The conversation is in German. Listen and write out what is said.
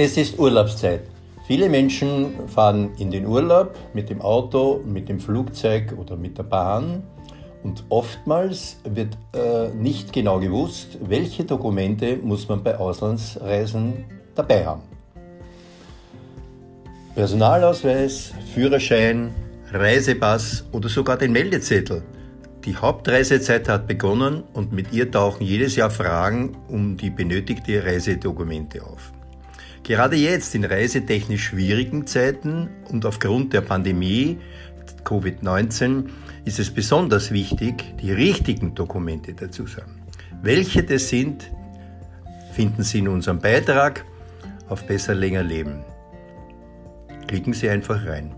Es ist Urlaubszeit. Viele Menschen fahren in den Urlaub mit dem Auto, mit dem Flugzeug oder mit der Bahn und oftmals wird äh, nicht genau gewusst, welche Dokumente muss man bei Auslandsreisen dabei haben. Personalausweis, Führerschein, Reisepass oder sogar den Meldezettel. Die Hauptreisezeit hat begonnen und mit ihr tauchen jedes Jahr Fragen um die benötigte Reisedokumente auf. Gerade jetzt in reisetechnisch schwierigen Zeiten und aufgrund der Pandemie Covid-19 ist es besonders wichtig, die richtigen Dokumente dazu zu haben. Welche das sind, finden Sie in unserem Beitrag auf Besser Länger Leben. Klicken Sie einfach rein.